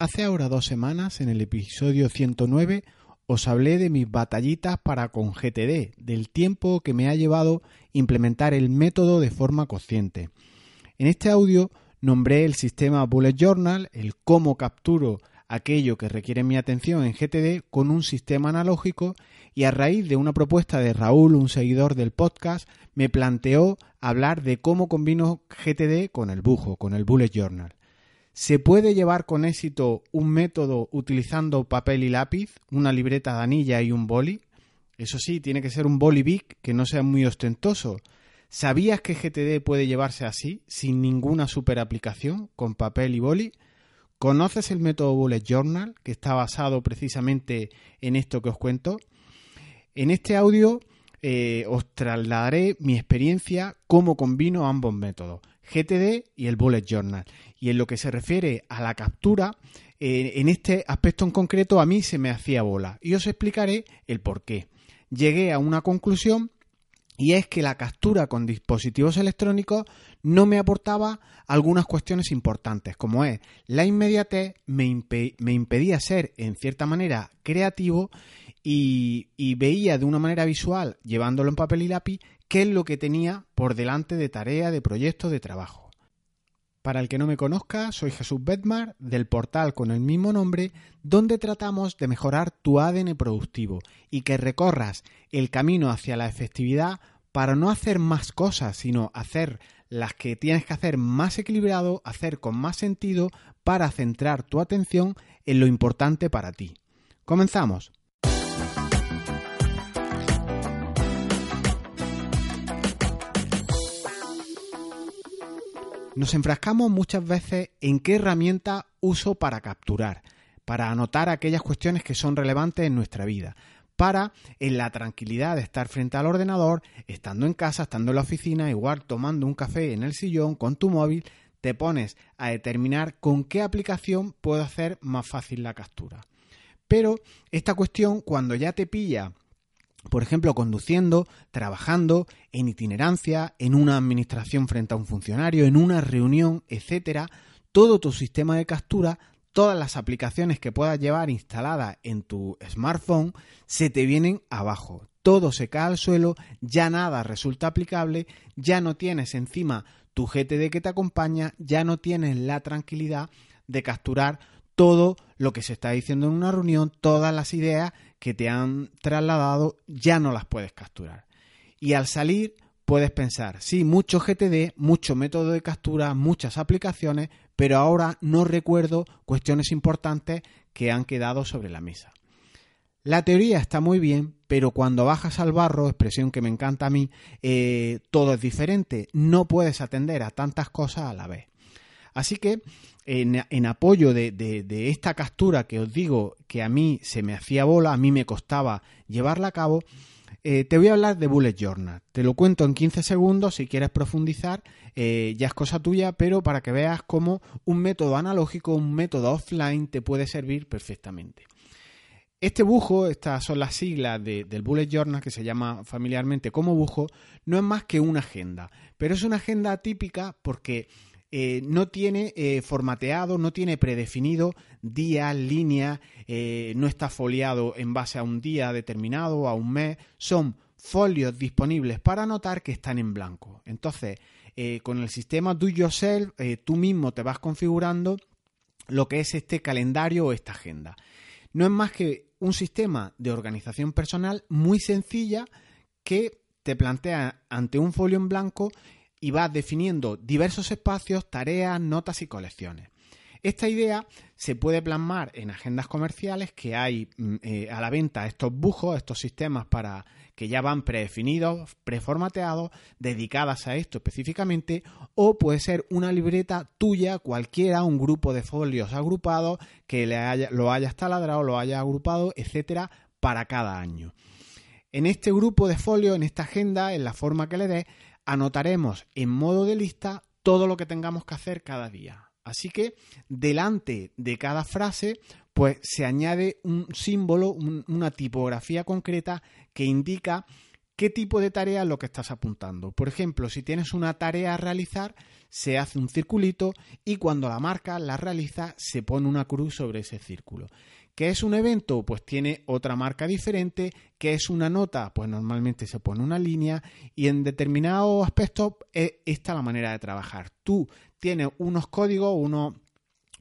Hace ahora dos semanas, en el episodio 109, os hablé de mis batallitas para con GTD, del tiempo que me ha llevado implementar el método de forma consciente. En este audio nombré el sistema Bullet Journal, el cómo capturo aquello que requiere mi atención en GTD con un sistema analógico y a raíz de una propuesta de Raúl, un seguidor del podcast, me planteó hablar de cómo combino GTD con el bujo, con el Bullet Journal. ¿Se puede llevar con éxito un método utilizando papel y lápiz, una libreta de anilla y un boli? Eso sí, tiene que ser un boli big que no sea muy ostentoso. ¿Sabías que GTD puede llevarse así, sin ninguna super aplicación, con papel y boli? ¿Conoces el método Bullet Journal, que está basado precisamente en esto que os cuento? En este audio eh, os trasladaré mi experiencia, cómo combino ambos métodos. GTD y el Bullet Journal. Y en lo que se refiere a la captura, eh, en este aspecto en concreto a mí se me hacía bola. Y os explicaré el por qué. Llegué a una conclusión y es que la captura con dispositivos electrónicos no me aportaba algunas cuestiones importantes, como es la inmediatez me, me impedía ser en cierta manera creativo y, veía de una manera visual, llevándolo en papel y lápiz, qué es lo que tenía por delante de tarea, de proyecto, de trabajo. Para el que no me conozca, soy Jesús Bedmar del portal con el mismo nombre, donde tratamos de mejorar tu ADN productivo y que recorras el camino hacia la efectividad para no hacer más cosas, sino hacer las que tienes que hacer más equilibrado, hacer con más sentido para centrar tu atención en lo importante para ti. Comenzamos. Nos enfrascamos muchas veces en qué herramienta uso para capturar, para anotar aquellas cuestiones que son relevantes en nuestra vida, para en la tranquilidad de estar frente al ordenador, estando en casa, estando en la oficina, igual tomando un café en el sillón con tu móvil, te pones a determinar con qué aplicación puedo hacer más fácil la captura. Pero esta cuestión, cuando ya te pilla por ejemplo, conduciendo, trabajando, en itinerancia, en una administración frente a un funcionario, en una reunión, etcétera, todo tu sistema de captura, todas las aplicaciones que puedas llevar instaladas en tu smartphone, se te vienen abajo. Todo se cae al suelo, ya nada resulta aplicable, ya no tienes encima tu GTD que te acompaña, ya no tienes la tranquilidad de capturar todo lo que se está diciendo en una reunión, todas las ideas que te han trasladado, ya no las puedes capturar. Y al salir puedes pensar, sí, mucho GTD, mucho método de captura, muchas aplicaciones, pero ahora no recuerdo cuestiones importantes que han quedado sobre la mesa. La teoría está muy bien, pero cuando bajas al barro, expresión que me encanta a mí, eh, todo es diferente. No puedes atender a tantas cosas a la vez. Así que en, apoyo de, esta captura que os digo que a mí se me hacía bola, a mí me costaba llevarla a cabo, eh, te voy a hablar de Bullet Journal. Te lo cuento en 15 segundos, si quieres profundizar, eh, ya es cosa tuya, pero para que veas cómo un método analógico, un método offline te puede servir perfectamente. Este bujo, estas son las siglas del Bullet Journal que se llama familiarmente como bujo, no es más que una agenda, pero es una agenda típica porque eh, no tiene eh, formateado, no tiene predefinido día, línea, eh, no está foliado en base a un día determinado a un mes, son folios disponibles para anotar que están en blanco. Entonces, con el sistema Do Yourself, tú mismo te vas configurando lo que es este calendario o esta agenda. No es más que un sistema de organización personal muy sencilla que te plantea ante un folio en blanco y vas definiendo diversos espacios, tareas, notas y colecciones. Esta idea se puede plasmar en agendas comerciales que hay mm, eh, a la venta estos bujos, estos sistemas para que ya van predefinidos, preformateados, dedicadas a esto específicamente, o puede ser una libreta tuya, cualquiera, un grupo de folios agrupados que le lo hayas taladrado, lo hayas agrupado, etcétera, para cada año. En este grupo de folios, en esta agenda, en la forma que le des, anotaremos en modo de lista todo lo que tengamos que hacer cada día. Así que delante de cada frase, pues se añade un símbolo, una tipografía concreta que indica ¿Qué tipo de tarea es lo que estás apuntando? Por ejemplo, si tienes una tarea a realizar, se hace un circulito y cuando la marca la realiza, se pone una cruz sobre ese círculo. ¿Qué es un evento? Pues tiene otra marca diferente. ¿Qué es una nota? Pues normalmente se pone una línea y en determinados aspectos es esta la manera de trabajar. Tú tienes unos códigos, unos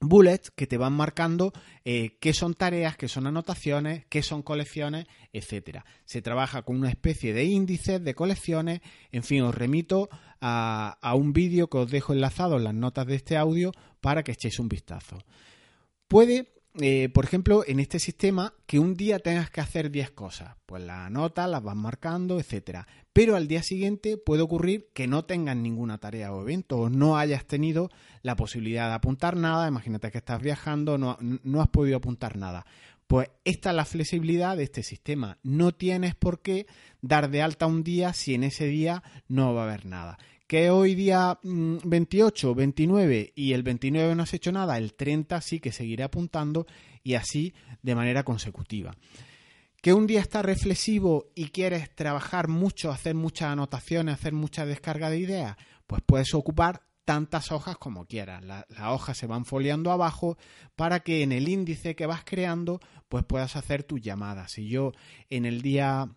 bullets que te van marcando eh, qué son tareas, qué son anotaciones, qué son colecciones, etcétera. Se trabaja con una especie de índices de colecciones. En fin, os remito a, a un vídeo que os dejo enlazado en las notas de este audio para que echéis un vistazo. Puede eh, por ejemplo, en este sistema, que un día tengas que hacer 10 cosas. Pues las anotas, las vas marcando, etcétera. Pero al día siguiente puede ocurrir que no tengas ninguna tarea o evento, o no hayas tenido la posibilidad de apuntar nada. Imagínate que estás viajando, no, no has podido apuntar nada. Pues esta es la flexibilidad de este sistema. No tienes por qué dar de alta un día si en ese día no va a haber nada que hoy día 28, mm, 29 y el 29 no has hecho nada, el 30 sí que seguiré apuntando y así de manera consecutiva. Que un día está reflexivo y quieres trabajar mucho, hacer muchas anotaciones, hacer mucha descarga de ideas, pues puedes ocupar tantas hojas como quieras. las hojas se van foliando abajo para que en el índice que vas creando pues puedas hacer tus llamadas. Si yo en el día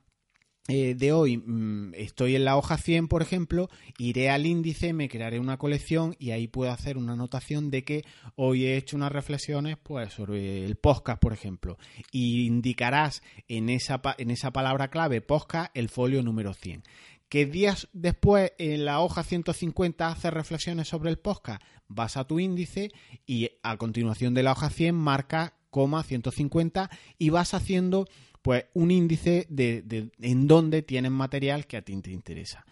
eh, de hoy mm, estoy en la hoja 100, por ejemplo, iré al índice, me crearé una colección y ahí puedo hacer una anotación de que hoy he hecho unas reflexiones pues, sobre el podcast, por ejemplo. Y indicarás en esa, en esa palabra clave podcast el folio número 100 que días después en la hoja 150 haces reflexiones sobre el podcast, vas a tu índice y a continuación de la hoja 100 marca coma 150 y vas haciendo pues un índice de, en dónde tienen material que a ti te interesa.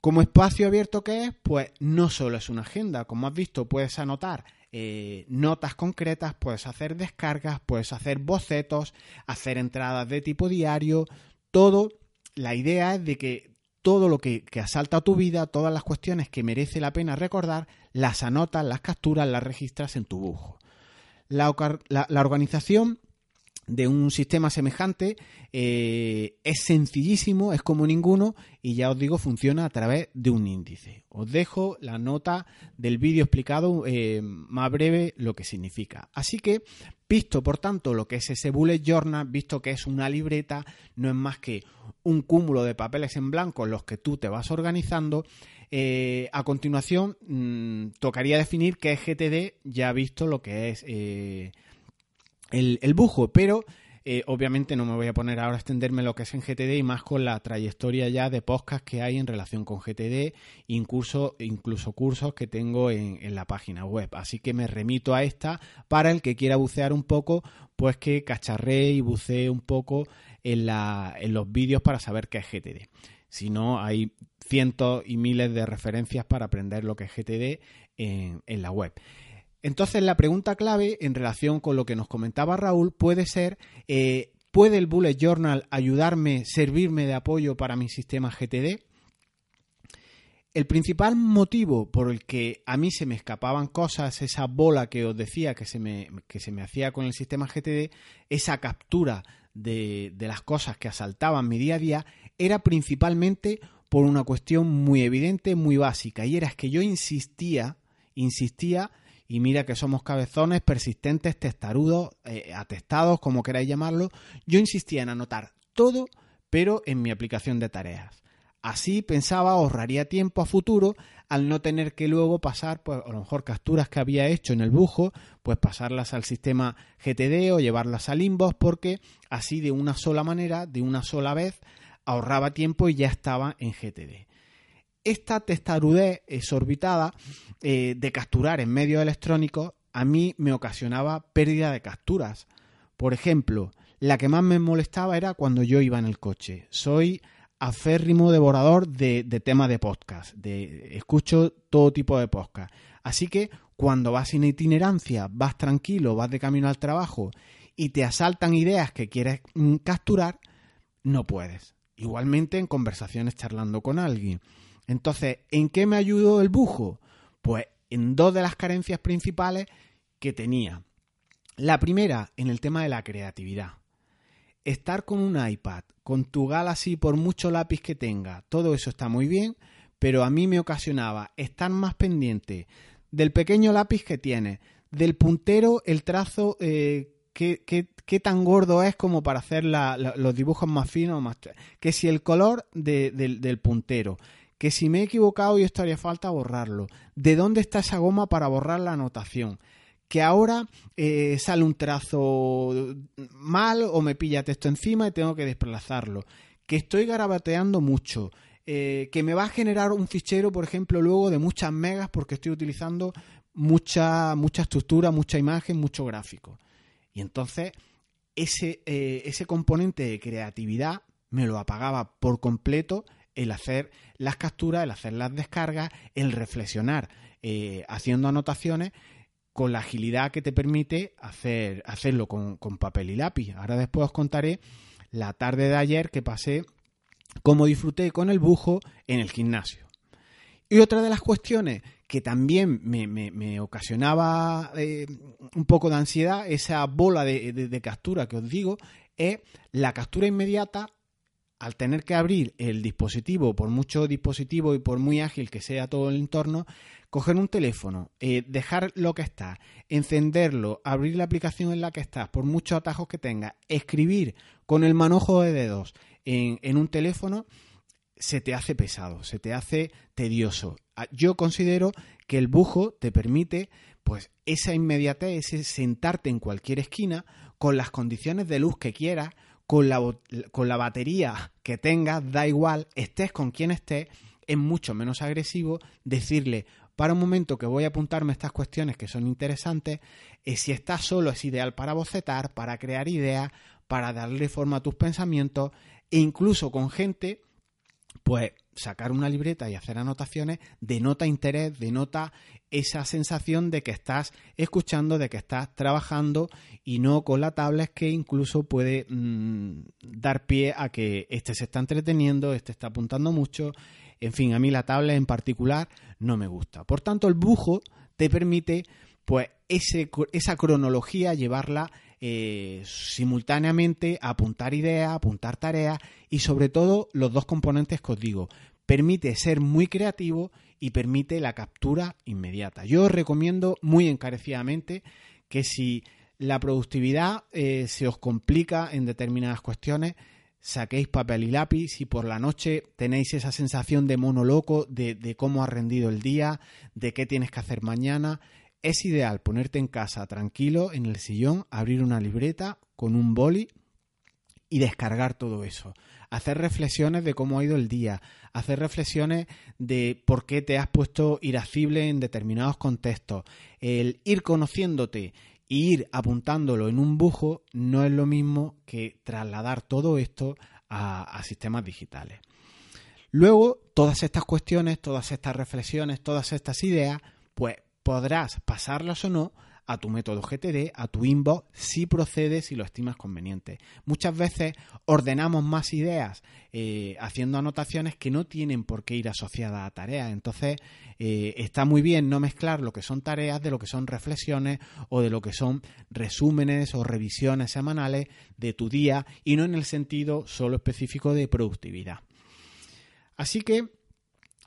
Como espacio abierto que es, pues no solo es una agenda, como has visto, puedes anotar eh, notas concretas, puedes hacer descargas, puedes hacer bocetos, hacer entradas de tipo diario, todo. La idea es de que todo lo que, asalta a tu vida, todas las cuestiones que merece la pena recordar, las anotas, las capturas, las registras en tu bujo. la organización de un sistema semejante eh, es sencillísimo, es como ninguno y ya os digo funciona a través de un índice. Os dejo la nota del vídeo explicado eh, más breve lo que significa. Así que, visto por tanto lo que es ese bullet journal, visto que es una libreta, no es más que un cúmulo de papeles en blanco en los que tú te vas organizando, eh, a continuación mm, tocaría definir qué es GTD, ya visto lo que es el, bujo, pero eh, obviamente no me voy a poner ahora a extenderme lo que es en GTD y más con la trayectoria ya de podcast que hay en relación con GTD, incluso, incluso cursos que tengo en, la página web. Así que me remito a esta para el que quiera bucear un poco, pues que cacharree y bucee un poco en, la, en los vídeos para saber qué es GTD. Si no, hay cientos y miles de referencias para aprender lo que es GTD en, en la web. Entonces la pregunta clave en relación con lo que nos comentaba Raúl puede ser, eh, ¿puede el Bullet Journal ayudarme, servirme de apoyo para mi sistema GTD? El principal motivo por el que a mí se me escapaban cosas, esa bola que os decía que se me, que se me hacía con el sistema GTD, esa captura de, de las cosas que asaltaban mi día a día, era principalmente por una cuestión muy evidente, muy básica, y era que yo insistía, insistía y mira que somos cabezones, persistentes, testarudos, eh, atestados, como queráis llamarlo, yo insistía en anotar todo, pero en mi aplicación de tareas. Así pensaba ahorraría tiempo a futuro al no tener que luego pasar, pues a lo mejor capturas que había hecho en el bujo, pues pasarlas al sistema GTD o llevarlas al Inbox, porque así de una sola manera, de una sola vez, ahorraba tiempo y ya estaba en GTD esta testarudez exorbitada eh, de capturar en medios electrónicos a mí me ocasionaba pérdida de capturas. Por ejemplo, la que más me molestaba era cuando yo iba en el coche. Soy aférrimo devorador de, temas de podcast, de, escucho todo tipo de podcast. Así que cuando vas en itinerancia, vas tranquilo, vas de camino al trabajo y te asaltan ideas que quieres mm, capturar, no puedes. Igualmente en conversaciones charlando con alguien. Entonces, ¿en qué me ayudó el bujo? Pues en dos de las carencias principales que tenía. La primera, en el tema de la creatividad. estar con un iPad, con tu Galaxy por mucho lápiz que tenga, todo eso está muy bien, pero a mí me ocasionaba estar más pendiente del pequeño lápiz que tiene, del puntero, el trazo, eh, qué, tan gordo es como para hacer los dibujos más finos, más, que si el color del puntero, que si me he equivocado y esto haría falta borrarlo, de dónde está esa goma para borrar la anotación, que ahora eh, sale un trazo mal o me pilla texto encima y tengo que desplazarlo, que estoy garabateando mucho, eh, que me va a generar un fichero, por ejemplo, luego de muchas megas porque estoy utilizando mucha, mucha estructura, mucha imagen, mucho gráfico. Y entonces ese, eh, ese componente de creatividad me lo apagaba por completo el hacer las capturas, el hacer las descargas, el reflexionar eh, haciendo anotaciones con la agilidad que te permite hacer, hacerlo con, papel y lápiz. Ahora después os contaré la tarde de ayer que pasé cómo disfruté con el bujo en el gimnasio. Y otra de las cuestiones que también me, ocasionaba eh, un poco de ansiedad, esa bola de, captura que os digo, es la captura inmediata al tener que abrir el dispositivo, por mucho dispositivo y por muy ágil que sea todo el entorno, coger un teléfono, eh, dejar lo que está, encenderlo, abrir la aplicación en la que estás, por muchos atajos que tenga, escribir con el manojo de dedos, en, un teléfono se te hace pesado, se te hace tedioso. Ah, yo considero que el bujo te permite pues esa inmediatez, ese sentarte en cualquier esquina con las condiciones de luz que quieras, con la, con la batería que tengas, da igual, estés con quien estés, es mucho menos agresivo decirle, para un momento que voy a apuntarme estas cuestiones que son interesantes, y si estás solo es ideal para bocetar, para crear ideas, para darle forma a tus pensamientos, e incluso con gente, pues sacar una libreta y hacer anotaciones denota interés, denota esa sensación de que estás escuchando, de que estás trabajando y no con la tablet que incluso puede mm, dar pie a que este se está entreteniendo, este está apuntando mucho. En fin, a mí la tablet en particular no me gusta. Por tanto, el bujo te permite pues ese, esa cronología llevarla eh, simultáneamente apuntar ideas, apuntar tareas y sobre todo los dos componentes que os digo. Permite ser muy creativo y permite la captura inmediata. Yo os recomiendo muy encarecidamente que si la productividad eh, se os complica en determinadas cuestiones, saquéis papel y lápiz, si por la noche tenéis esa sensación de mono loco, de, de cómo ha rendido el día, de qué tienes que hacer mañana, es ideal ponerte en casa tranquilo en el sillón, abrir una libreta con un boli y descargar todo eso. Hacer reflexiones de cómo ha ido el día, hacer reflexiones de por qué te has puesto irascible en determinados contextos. El ir conociéndote e ir apuntándolo en un bujo no es lo mismo que trasladar todo esto a, a sistemas digitales. Luego, todas estas cuestiones, todas estas reflexiones, todas estas ideas, pues podrás pasarlas o no a tu método GTD, a tu inbox, si procede, si lo estimas conveniente. Muchas veces ordenamos más ideas eh, haciendo anotaciones que no tienen por qué ir asociadas a tareas. Entonces, eh, está muy bien no mezclar lo que son tareas de lo que son reflexiones o de lo que son resúmenes o revisiones semanales de tu día y no en el sentido solo específico de productividad. Así que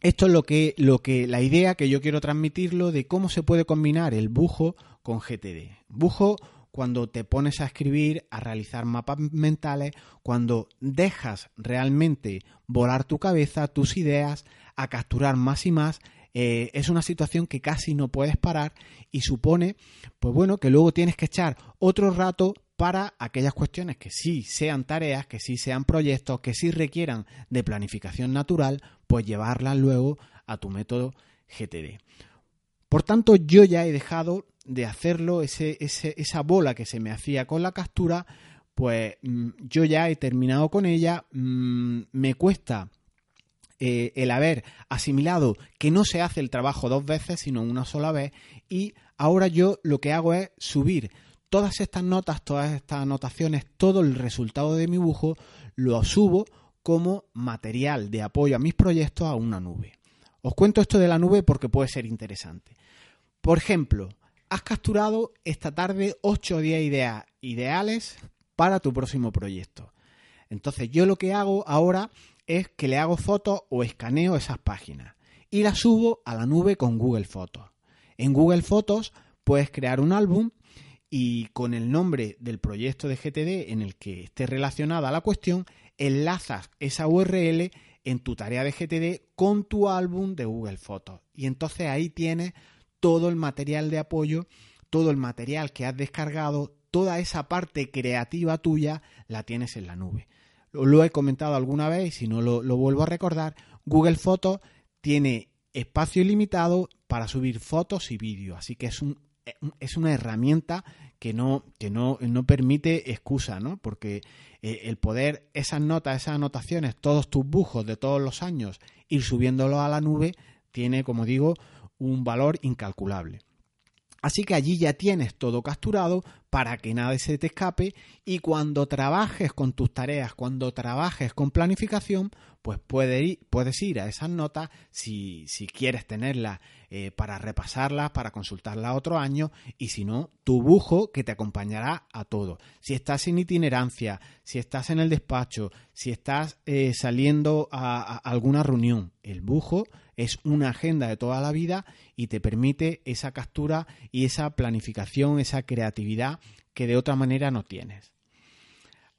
esto es lo que, lo que, la idea que yo quiero transmitirlo de cómo se puede combinar el bujo con GTD. Bujo cuando te pones a escribir, a realizar mapas mentales, cuando dejas realmente volar tu cabeza, tus ideas, a capturar más y más, eh, es una situación que casi no puedes parar y supone, pues bueno, que luego tienes que echar otro rato para aquellas cuestiones que sí sean tareas, que sí sean proyectos, que sí requieran de planificación natural, pues llevarlas luego a tu método GTD. Por tanto, yo ya he dejado de hacerlo, ese, esa bola que se me hacía con la captura, pues mm, yo ya he terminado con ella, mm, me cuesta eh, el haber asimilado que no se hace el trabajo dos veces, sino una sola vez, y ahora yo lo que hago es subir todas estas notas, todas estas anotaciones, todo el resultado de mi dibujo, lo subo como material de apoyo a mis proyectos a una nube. Os cuento esto de la nube porque puede ser interesante. Por ejemplo, has capturado esta tarde 8 o 10 ideas ideales para tu próximo proyecto. Entonces yo lo que hago ahora es que le hago fotos o escaneo esas páginas y las subo a la nube con Google Fotos. En Google Fotos puedes crear un álbum y con el nombre del proyecto de GTD en el que esté relacionada la cuestión, enlazas esa URL en tu tarea de GTD con tu álbum de Google Fotos. Y entonces ahí tienes todo el material de apoyo, todo el material que has descargado, toda esa parte creativa tuya la tienes en la nube. Lo, he comentado alguna vez y si no lo, lo vuelvo a recordar, Google Fotos tiene espacio ilimitado para subir fotos y vídeos, así que es un es una herramienta que no, que no, no permite excusa, ¿no? Porque eh, el poder, esas notas, esas anotaciones, todos tus bujos de todos los años, ir subiéndolo a la nube, tiene, como digo, un valor incalculable. Así que allí ya tienes todo capturado para que nada se te escape y cuando trabajes con tus tareas, cuando trabajes con planificación, pues puedes ir, a esas notas si, si quieres tenerlas eh, para repasarlas, para consultarlas otro año y si no, tu bujo que te acompañará a todo. Si estás en itinerancia, si estás en el despacho, si estás eh, saliendo a alguna reunión, el bujo es una agenda de toda la vida y te permite esa captura y esa planificación, esa creatividad que de otra manera no tienes.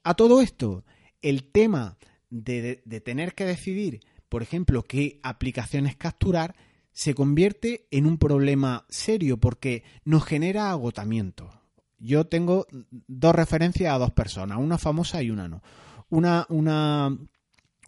A todo esto, el tema de, tener que decidir, por ejemplo, qué aplicaciones capturar, se convierte en un problema serio porque nos genera agotamiento. Yo tengo dos referencias a dos personas, una famosa y una no. Una, una,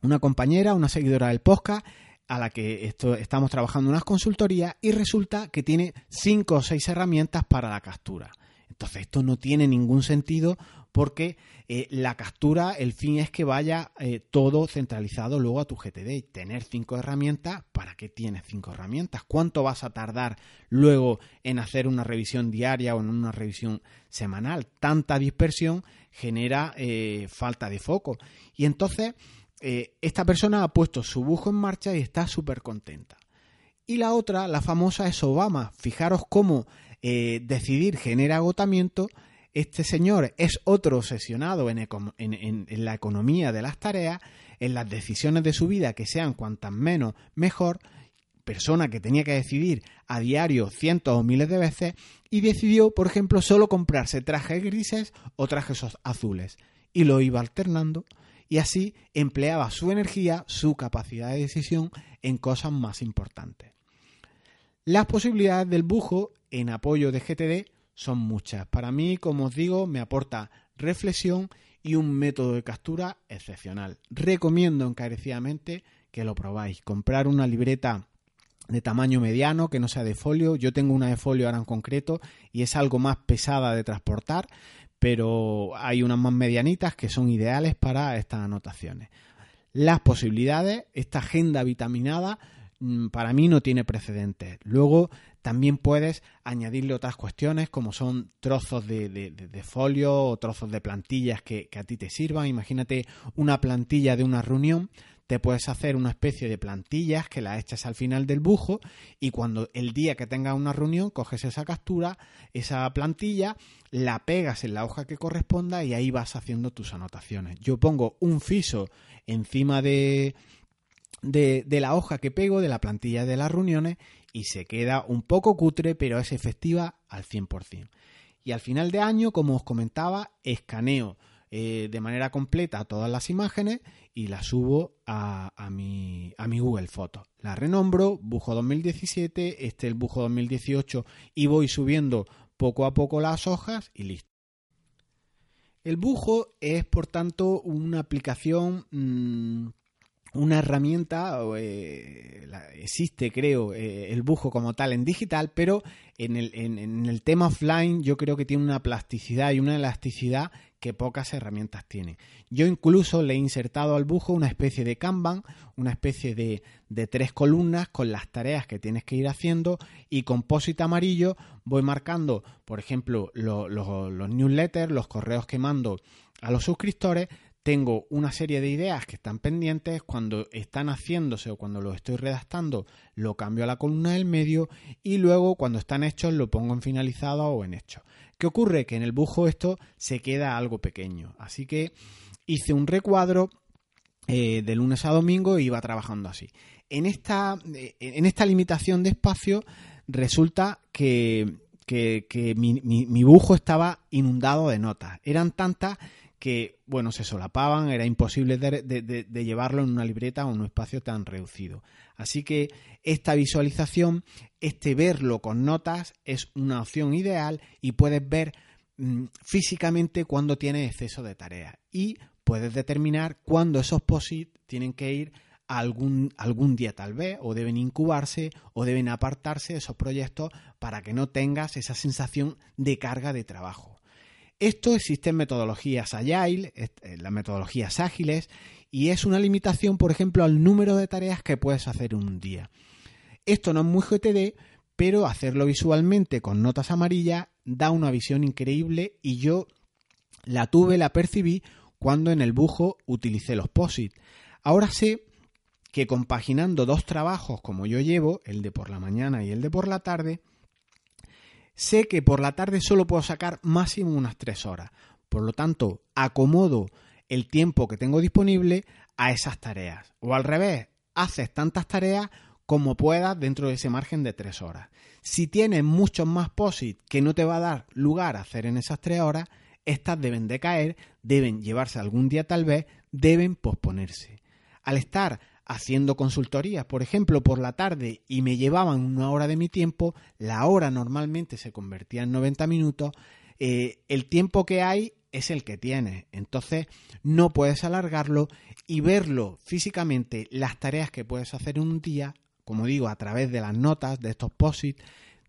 una compañera, una seguidora del podcast, a la que esto, estamos trabajando unas consultorías y resulta que tiene cinco o seis herramientas para la captura. Entonces esto no tiene ningún sentido porque eh, la captura, el fin es que vaya eh, todo centralizado luego a tu GTD. Tener cinco herramientas, ¿para qué tienes cinco herramientas? ¿Cuánto vas a tardar luego en hacer una revisión diaria o en una revisión semanal? Tanta dispersión genera eh, falta de foco. Y entonces eh, esta persona ha puesto su bujo en marcha y está súper contenta. Y la otra, la famosa, es Obama. Fijaros cómo eh, decidir genera agotamiento. Este señor es otro obsesionado en, la economía de las tareas, en las decisiones de su vida que sean cuantas menos mejor, persona que tenía que decidir a diario cientos o miles de veces y decidió, por ejemplo, solo comprarse trajes grises o trajes azules y lo iba alternando y así empleaba su energía, su capacidad de decisión en cosas más importantes. Las posibilidades del bujo en apoyo de GTD son muchas. Para mí, como os digo, me aporta reflexión y un método de captura excepcional. Recomiendo encarecidamente que lo probáis. Comprar una libreta de tamaño mediano, que no sea de folio. Yo tengo una de folio ahora en concreto y es algo más pesada de transportar, pero hay unas más medianitas que son ideales para estas anotaciones. Las posibilidades, esta agenda vitaminada, mm, para mí no tiene precedentes. Luego también puedes añadirle otras cuestiones como son trozos de, folio o trozos de plantillas que, que, a ti te sirvan. Imagínate una plantilla de una reunión te puedes hacer una especie de plantillas que la echas al final del bujo y cuando el día que tengas una reunión coges esa captura, esa plantilla, la pegas en la hoja que corresponda y ahí vas haciendo tus anotaciones. Yo pongo un fiso encima de, de, de la hoja que pego, de la plantilla de las reuniones y se queda un poco cutre pero es efectiva al 100%. Y al final de año, como os comentaba, escaneo eh, de manera completa todas las imágenes y las subo a, mi, a mi Google Fotos. La renombro, Bujo 2017, este el Bujo 2018 y voy subiendo poco a poco las hojas y listo. El bujo es, por tanto, una aplicación mm, una herramienta, eh, existe creo eh, el bujo como tal en digital, pero en el, en, el, tema offline yo creo que tiene una plasticidad y una elasticidad que pocas herramientas tiene. Yo incluso le he insertado al bujo una especie de Kanban, una especie de, de tres columnas con las tareas que tienes que ir haciendo y con posit amarillo voy marcando, por ejemplo, los newsletters, los correos que mando a los suscriptores, tengo una serie de ideas que están pendientes, cuando están haciéndose o cuando los estoy redactando, lo cambio a la columna del medio y luego cuando están hechos lo pongo en finalizado o en hecho. ¿Qué ocurre? Que en el bujo esto se queda algo pequeño. Así que hice un recuadro eh, de lunes a domingo e iba trabajando así. En esta, eh, en esta limitación de espacio resulta que, mi, mi, bujo estaba inundado de notas. Eran tantas que, bueno, se solapaban, era imposible de, llevarlo en una libreta o en un espacio tan reducido. Así que esta visualización, este verlo con notas, es una opción ideal y puedes ver mm, físicamente cuando tienes exceso de tareas y puedes determinar cuándo esos POSIT tienen que ir a algún, algún día tal vez, o deben incubarse, o deben apartarse de esos proyectos para que no tengas esa sensación de carga de trabajo. Esto existe en metodologías agile, en las metodologías ágiles, y es una limitación, por ejemplo, al número de tareas que puedes hacer un día. Esto no es muy GTD, pero hacerlo visualmente con notas amarillas da una visión increíble y yo la tuve, la percibí cuando en el bujo utilicé los POSIT. Ahora sé que compaginando dos trabajos como yo llevo, el de por la mañana y el de por la tarde, sé que por la tarde solo puedo sacar máximo unas tres horas. Por lo tanto, acomodo el tiempo que tengo disponible a esas tareas. O al revés, haces tantas tareas como puedas dentro de ese margen de tres horas. Si tienes muchos más POSIT que no te va a dar lugar a hacer en esas tres horas, estas deben de caer, deben llevarse algún día tal vez, deben posponerse. Al estar haciendo consultorías, por ejemplo, por la tarde y me llevaban una hora de mi tiempo, la hora normalmente se convertía en 90 minutos, eh, el tiempo que hay es el que tienes. Entonces no puedes alargarlo y verlo físicamente, las tareas que puedes hacer un día, como digo, a través de las notas, de estos posits,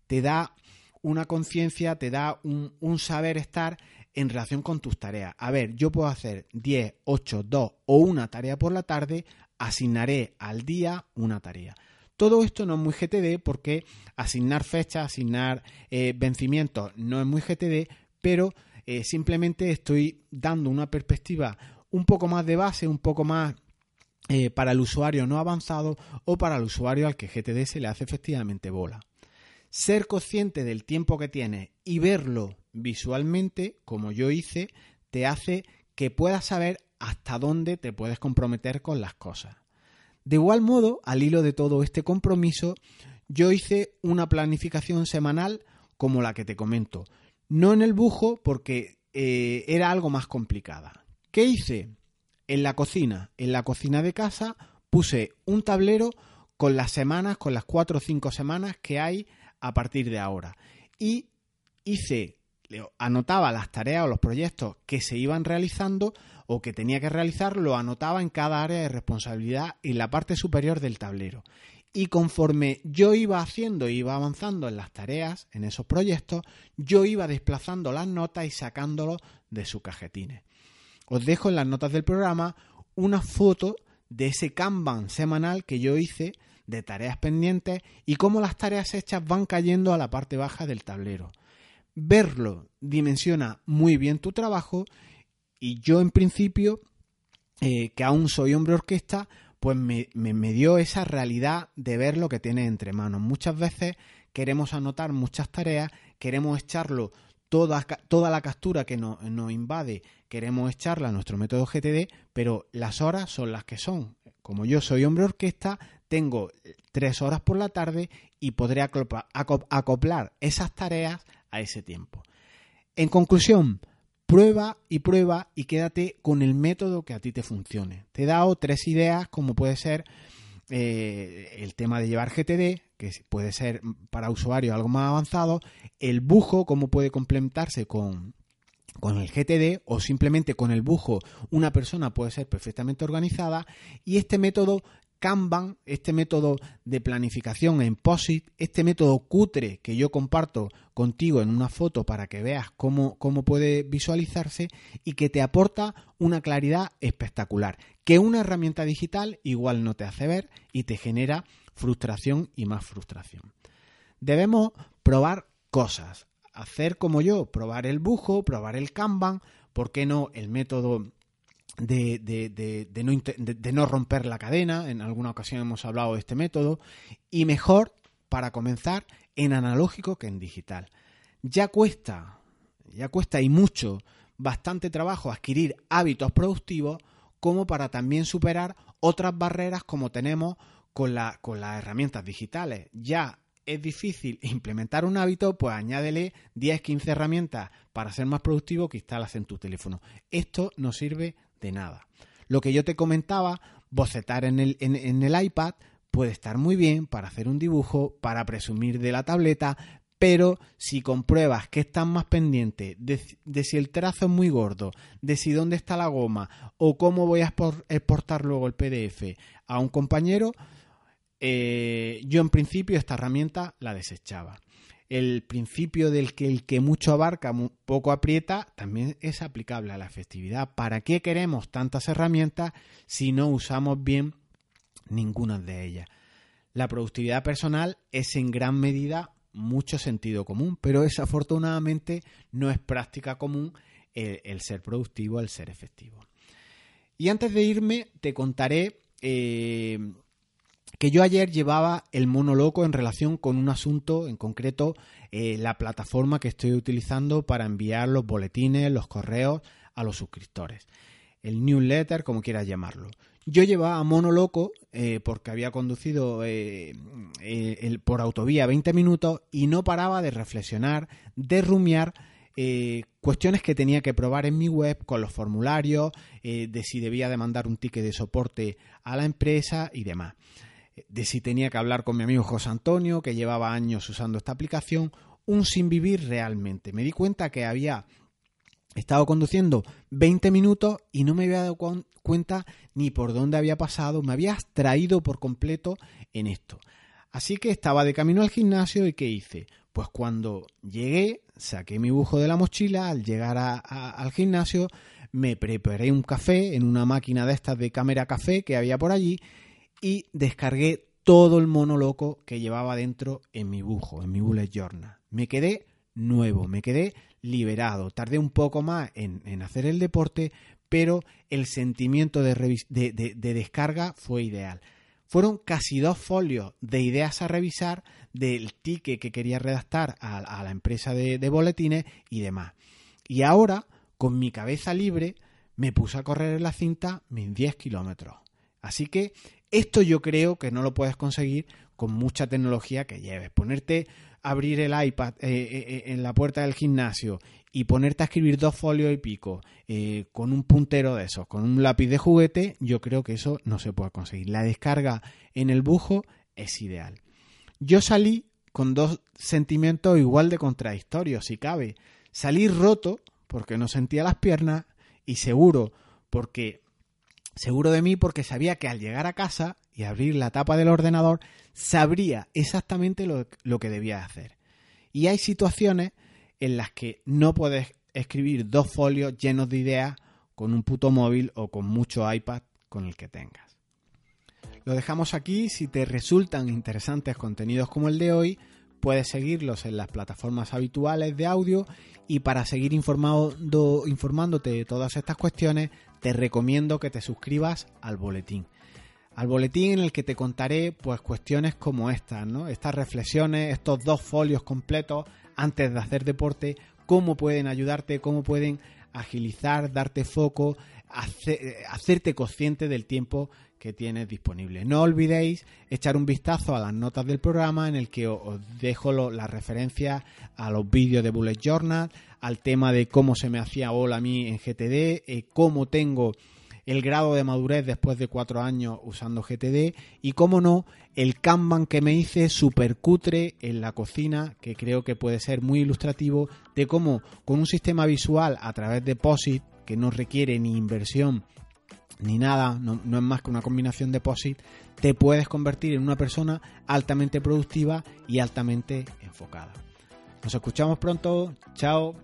te da una conciencia, te da un, un saber estar en relación con tus tareas. A ver, yo puedo hacer 10, 8, 2 o una tarea por la tarde, asignaré al día una tarea. Todo esto no es muy GTD porque asignar fechas, asignar eh, vencimientos no es muy GTD, pero eh, simplemente estoy dando una perspectiva un poco más de base, un poco más eh, para el usuario no avanzado o para el usuario al que GTD se le hace efectivamente bola. Ser consciente del tiempo que tienes y verlo visualmente, como yo hice, te hace que puedas saber hasta dónde te puedes comprometer con las cosas. De igual modo, al hilo de todo este compromiso, yo hice una planificación semanal como la que te comento. No en el bujo porque eh, era algo más complicada. ¿Qué hice? En la cocina, en la cocina de casa, puse un tablero con las semanas, con las cuatro o cinco semanas que hay a partir de ahora. Y hice, anotaba las tareas o los proyectos que se iban realizando o que tenía que realizar, lo anotaba en cada área de responsabilidad en la parte superior del tablero. Y conforme yo iba haciendo, iba avanzando en las tareas, en esos proyectos, yo iba desplazando las notas y sacándolos de sus cajetines. Os dejo en las notas del programa una foto de ese Kanban semanal que yo hice de tareas pendientes y cómo las tareas hechas van cayendo a la parte baja del tablero. Verlo dimensiona muy bien tu trabajo y yo en principio, eh, que aún soy hombre orquesta, pues me, me, dio esa realidad de ver lo que tiene entre manos. Muchas veces queremos anotar muchas tareas, queremos echarlo toda, toda la captura que nos, nos invade, queremos echarla a nuestro método GTD, pero las horas son las que son. Como yo soy hombre orquesta, tengo tres horas por la tarde y podré acoplar esas tareas a ese tiempo. En conclusión, prueba y prueba y quédate con el método que a ti te funcione. Te he dado tres ideas como puede ser eh, el tema de llevar GTD, que puede ser para usuarios algo más avanzado, el bujo, cómo puede complementarse con, con el GTD o simplemente con el bujo una persona puede ser perfectamente organizada y este método Kanban, este método de planificación en POSIT, este método cutre que yo comparto contigo en una foto para que veas cómo, cómo puede visualizarse y que te aporta una claridad espectacular, que una herramienta digital igual no te hace ver y te genera frustración y más frustración. Debemos probar cosas, hacer como yo, probar el bujo, probar el Kanban, ¿por qué no el método de, de, no, de, no, romper la cadena, en alguna ocasión hemos hablado de este método, y mejor, para comenzar, en analógico que en digital. Ya cuesta, ya cuesta y mucho, bastante trabajo adquirir hábitos productivos como para también superar otras barreras como tenemos con, la, con las herramientas digitales. Ya es difícil implementar un hábito, pues añádele 10, 15 herramientas para ser más productivo que instalas en tu teléfono. Esto no sirve de nada. Lo que yo te comentaba, bocetar en el, en, el iPad puede estar muy bien para hacer un dibujo, para presumir de la tableta, pero si compruebas que estás más pendiente de, si el trazo es muy gordo, de si dónde está la goma o cómo voy a exportar luego el PDF a un compañero, eh, yo en principio esta herramienta la desechaba. El principio del que el que mucho abarca, poco aprieta, también es aplicable a la efectividad. ¿Para qué queremos tantas herramientas si no usamos bien ninguna de ellas? La productividad personal es en gran medida mucho sentido común, pero desafortunadamente no es práctica común el, ser productivo, el ser efectivo. Y antes de irme, te contaré eh, que yo ayer llevaba el mono loco en relación con un asunto, en concreto eh, la plataforma que estoy utilizando para enviar los boletines, los correos a los suscriptores. El newsletter, como quieras llamarlo. Yo llevaba mono loco eh, porque había conducido eh, por autovía 20 minutos y no paraba de reflexionar, de rumiar cuestiones que tenía que probar en mi web con los formularios, de si debía de mandar un ticket de soporte a la empresa y demás de si tenía que hablar con mi amigo José Antonio, que llevaba años usando esta aplicación, un sin vivir realmente. Me di cuenta que había estado conduciendo 20 minutos y no me había dado cuenta ni por dónde había pasado, me había abstraído por completo en esto. Así que estaba de camino al gimnasio y ¿qué hice? Pues cuando llegué, saqué mi bujo de la mochila, al llegar al gimnasio, me preparé un café en una máquina de estas de cámara café que había por allí y descargué todo el mono loco que llevaba dentro en mi bujo, en mi bullet journal. Me quedé nuevo, me quedé liberado. Tardé un poco más en, hacer el deporte, pero el sentimiento de, de, descarga fue ideal. Fueron casi dos folios de ideas a revisar del ticket que quería redactar a, la empresa de boletines y demás. Y ahora, con mi cabeza libre, me puse a correr en la cinta mis 10 kilómetros. Así que esto yo creo que no lo puedes conseguir con mucha tecnología que lleves. Ponerte a abrir el iPad eh, eh, eh, en la puerta del gimnasio y ponerte a escribir dos folios y pico con un puntero de esos, con un lápiz de juguete, yo creo que eso no se puede conseguir. La descarga en el bujo es ideal. Yo salí con dos sentimientos igual de contradictorios, si cabe. Salí roto porque no sentía las piernas y seguro porque seguro de mí porque sabía que al llegar a casa y abrir la tapa del ordenador, sabría exactamente lo, que debía hacer. Y hay situaciones en las que no puedes escribir dos folios llenos de ideas con un puto móvil o con mucho iPad con el que tengas. Lo dejamos aquí, si te resultan interesantes contenidos como el de hoy, puedes seguirlos en las plataformas habituales de audio y para seguir informando, informándote de todas estas cuestiones, te recomiendo que te suscribas al boletín. Al boletín en el que te contaré pues cuestiones como estas, ¿no? Estas reflexiones, estos dos folios completos antes de hacer deporte, cómo pueden ayudarte, cómo pueden agilizar, darte foco, hacerte consciente del tiempo que tienes disponible. No olvidéis echar un vistazo a las notas del programa en el que os dejo las referencias a los vídeos de Bullet Journal, al tema de cómo se me hacía hola a mí en GTD, eh, cómo tengo el grado de madurez después de cuatro años usando GTD y, cómo no, el Kanban que me hice super cutre en la cocina, que creo que puede ser muy ilustrativo de cómo con un sistema visual a través de POSIT, que no requiere ni inversión ni nada, no, es más que una combinación de POSIT, te puedes convertir en una persona altamente productiva y altamente enfocada. Nos escuchamos pronto, chao.